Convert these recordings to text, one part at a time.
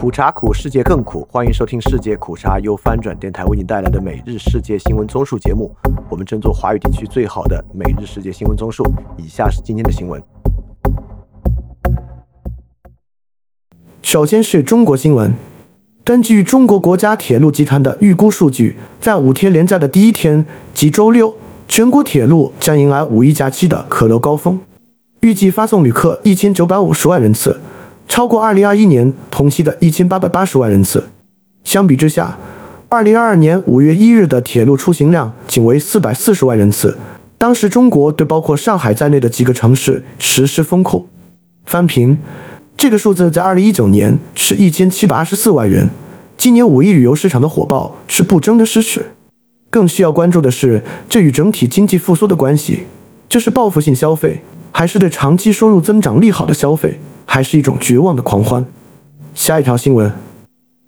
苦茶苦，世界更苦。欢迎收听世界苦茶由翻转电台为你带来的每日世界新闻综述节目。我们争做华语地区最好的每日世界新闻综述。以下是今天的新闻。首先是中国新闻。根据中国国家铁路集团的预估数据，在五天连假的第一天即周六，全国铁路将迎来五一假期的客流高峰，预计发送旅客一千九百五十万人次。超过二零二一年同期的一千八百八十万人次。相比之下，二零二二年五月一日的铁路出行量仅为四百四十万人次。当时中国对包括上海在内的几个城市实施封控。翻平，这个数字在二零一九年是一千七百二十四万人。今年五一旅游市场的火爆是不争的事实。更需要关注的是，这与整体经济复苏的关系，这是报复性消费，还是对长期收入增长利好的消费？还是一种绝望的狂欢。下一条新闻：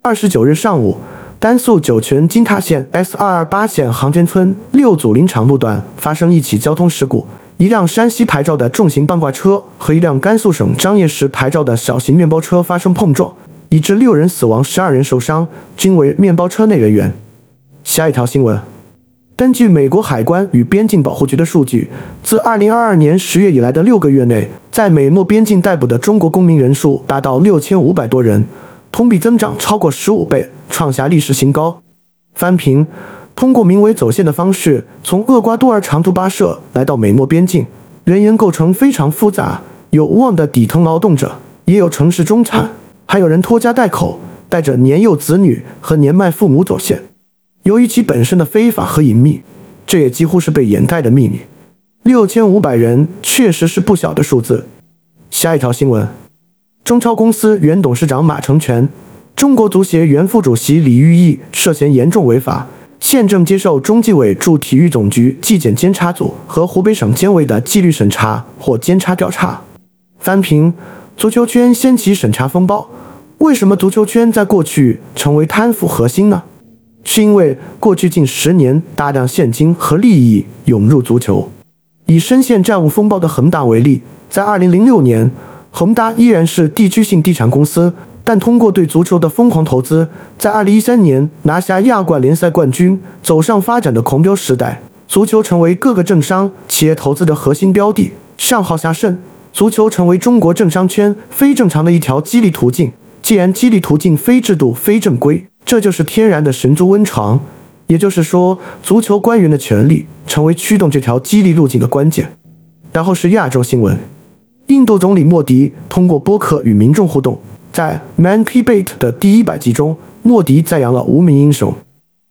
二十九日上午，甘肃酒泉金塔县 S 二二八线杭间村六组林场路段发生一起交通事故，一辆山西牌照的重型半挂车和一辆甘肃省张掖市牌照的小型面包车发生碰撞，已致六人死亡，十二人受伤，均为面包车内人员。下一条新闻。根据美国海关与边境保护局的数据，自2022年10月以来的六个月内，在美墨边境逮捕的中国公民人数达到6500多人，同比增长超过15倍，创下历史新高。翻平，通过名为“走线”的方式，从厄瓜多尔长途跋涉来到美墨边境，人员构成非常复杂，有无望的底层劳动者，也有城市中产，还有人拖家带口，带着年幼子女和年迈父母走线。由于其本身的非法和隐秘，这也几乎是被掩盖的秘密。六千五百人确实是不小的数字。下一条新闻：中超公司原董事长马成全、中国足协原副主席李玉毅涉嫌严重违法，现正接受中纪委驻体育总局纪检监察组和湖北省监委的纪律审查或监察调查。翻平，足球圈掀起审查风暴，为什么足球圈在过去成为贪腐核心呢？是因为过去近十年大量现金和利益涌入足球。以深陷债务风暴的恒大为例，在2006年，恒大依然是地区性地产公司，但通过对足球的疯狂投资，在2013年拿下亚冠联赛冠军，走上发展的狂飙时代。足球成为各个政商企业投资的核心标的，上好下盛。足球成为中国政商圈非正常的一条激励途径。既然激励途径非制度、非正规。这就是天然的神猪温床，也就是说，足球官员的权利成为驱动这条激励路径的关键。然后是亚洲新闻：印度总理莫迪通过播客与民众互动。在《Man Ki Bate》的第一百集中，莫迪赞扬了无名英雄。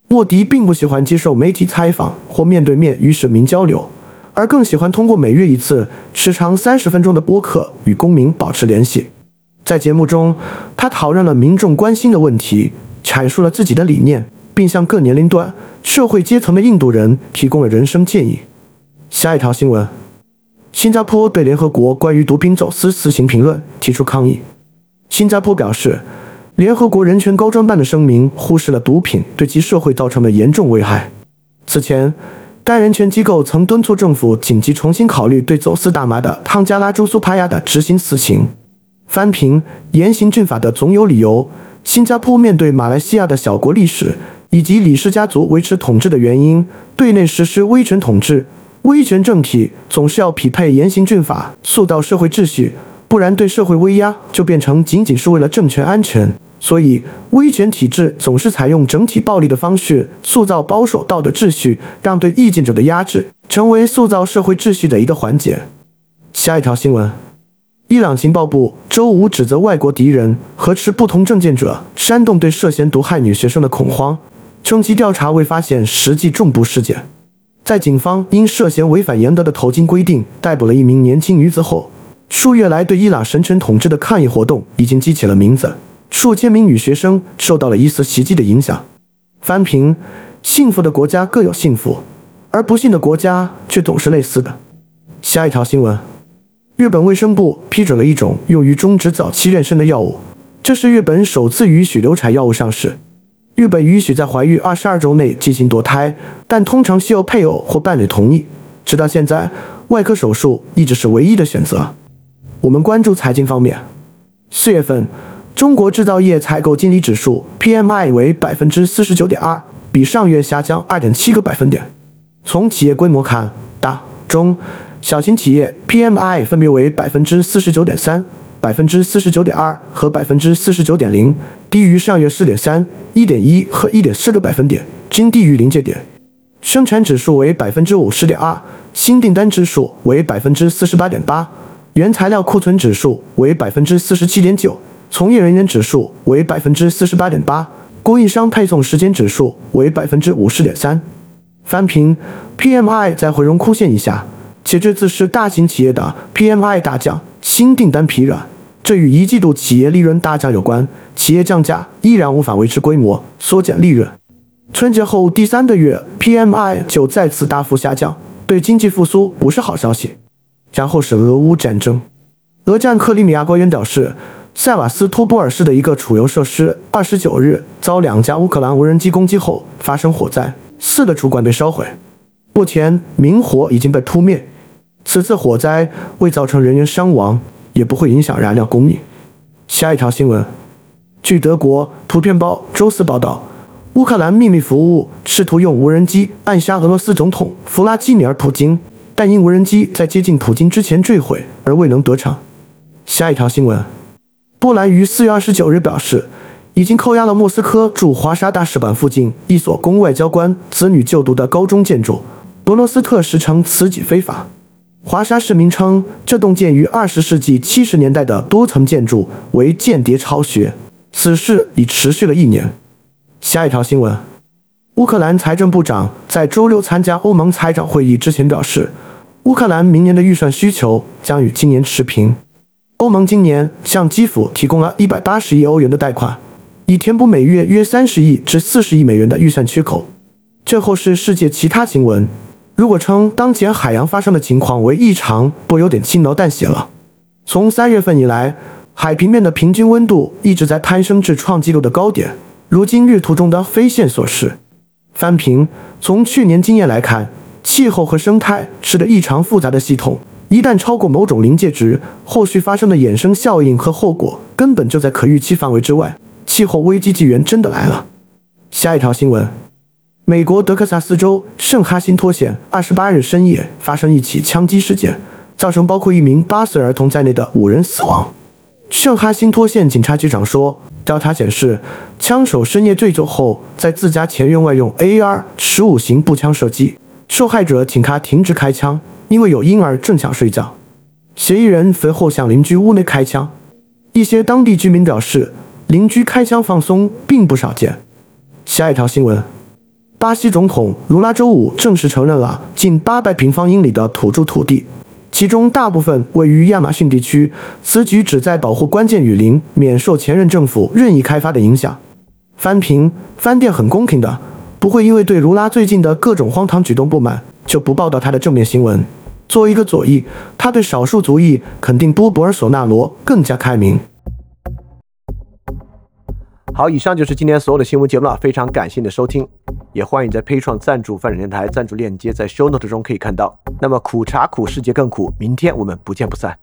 莫迪并不喜欢接受媒体采访或面对面与市民交流，而更喜欢通过每月一次、时长三十分钟的播客与公民保持联系。在节目中，他讨论了民众关心的问题。阐述了自己的理念，并向各年龄段、社会阶层的印度人提供了人生建议。下一条新闻：新加坡对联合国关于毒品走私死刑评论提出抗议。新加坡表示，联合国人权高专办的声明忽视了毒品对其社会造成的严重危害。此前，该人权机构曾敦促政府紧急重新考虑对走私大麻的汤加拉朱苏帕亚的执行死刑。翻评严刑峻法的总有理由。新加坡面对马来西亚的小国历史以及李氏家族维持统治的原因，对内实施威权统治。威权政体总是要匹配严刑峻法，塑造社会秩序，不然对社会威压就变成仅仅是为了政权安全。所以，威权体制总是采用整体暴力的方式塑造保守道德秩序，让对意见者的压制成为塑造社会秩序的一个环节。下一条新闻。伊朗情报部周五指责外国敌人和持不同政见者煽动对涉嫌毒害女学生的恐慌，称其调查未发现实际中毒事件。在警方因涉嫌违反严格的头巾规定逮捕了一名年轻女子后，数月来对伊朗神权统治的抗议活动已经激起了名字，数千名女学生受到了疑似袭击的影响。翻平：幸福的国家各有幸福，而不幸的国家却总是类似的。下一条新闻。日本卫生部批准了一种用于终止早期妊娠的药物，这是日本首次允许流产药物上市。日本允许在怀孕二十二周内进行堕胎，但通常需要配偶或伴侣同意。直到现在，外科手术一直是唯一的选择。我们关注财经方面，四月份。中国制造业采购经理指数 PMI 为百分之四十九点二，比上月下降二点七个百分点。从企业规模看，大、中、小型企业 PMI 分别为百分之四十九点三、百分之四十九点二和百分之四十九点零，低于上月四点三、一点一和一点四个百分点，均低于临界点。生产指数为百分之五十点二，新订单指数为百分之四十八点八，原材料库存指数为百分之四十七点九。从业人员指数为百分之四十八点八，供应商配送时间指数为百分之五十点三。翻平 PMI 在回荣枯线以下，且这次是大型企业的 PMI 大降，新订单疲软，这与一季度企业利润大降有关。企业降价依然无法维持规模，缩减利润。春节后第三个月 PMI 就再次大幅下降，对经济复苏不是好消息。然后是俄乌战争，俄战克里米亚官员表示。塞瓦斯托波尔市的一个储油设施，二十九日遭两架乌克兰无人机攻击后发生火灾，四个主管被烧毁。目前明火已经被扑灭。此次火灾未造成人员伤亡，也不会影响燃料供应。下一条新闻，据德国图片报周四报道，乌克兰秘密服务试图用无人机暗杀俄罗斯总统弗拉基米尔·普京，但因无人机在接近普京之前坠毁而未能得逞。下一条新闻。波兰于四月二十九日表示，已经扣押了莫斯科驻华沙大使馆附近一所供外交官子女就读的高中建筑。俄罗斯特使称此举非法。华沙市民称，这栋建于二十世纪七十年代的多层建筑为间谍巢穴。此事已持续了一年。下一条新闻：乌克兰财政部长在周六参加欧盟财长会议之前表示，乌克兰明年的预算需求将与今年持平。欧盟今年向基辅提供了一百八十亿欧元的贷款，以填补每月约三十亿至四十亿美元的预算缺口。最后是世界其他新闻。如果称当前海洋发生的情况为异常，不有点轻描淡写了。从三月份以来，海平面的平均温度一直在攀升至创纪录的高点，如今日图中的非线所示。翻平，从去年经验来看，气候和生态是个异常复杂的系统。一旦超过某种临界值，后续发生的衍生效应和后果根本就在可预期范围之外。气候危机纪元真的来了。下一条新闻：美国德克萨斯州圣哈辛托县二十八日深夜发生一起枪击事件，造成包括一名八岁儿童在内的五人死亡。圣哈辛托县警察局长说，调查显示，枪手深夜醉酒后在自家前院外用 AR 十五型步枪射击受害者，请他停止开枪。因为有婴儿正想睡觉，嫌疑人随后向邻居屋内开枪。一些当地居民表示，邻居开枪放松并不少见。下一条新闻：巴西总统卢拉周五正式承认了近八百平方英里的土著土地，其中大部分位于亚马逊地区。此举旨在保护关键雨林免受前任政府任意开发的影响。翻评：翻店很公平的，不会因为对卢拉最近的各种荒唐举动不满就不报道他的正面新闻。作为一个左翼，他对少数族裔肯定多博尔索纳罗更加开明。好，以上就是今天所有的新闻节目了，非常感谢你的收听，也欢迎在 p a 创赞助泛展电台赞助链接在 Show Note 中可以看到。那么苦茶苦，世界更苦，明天我们不见不散。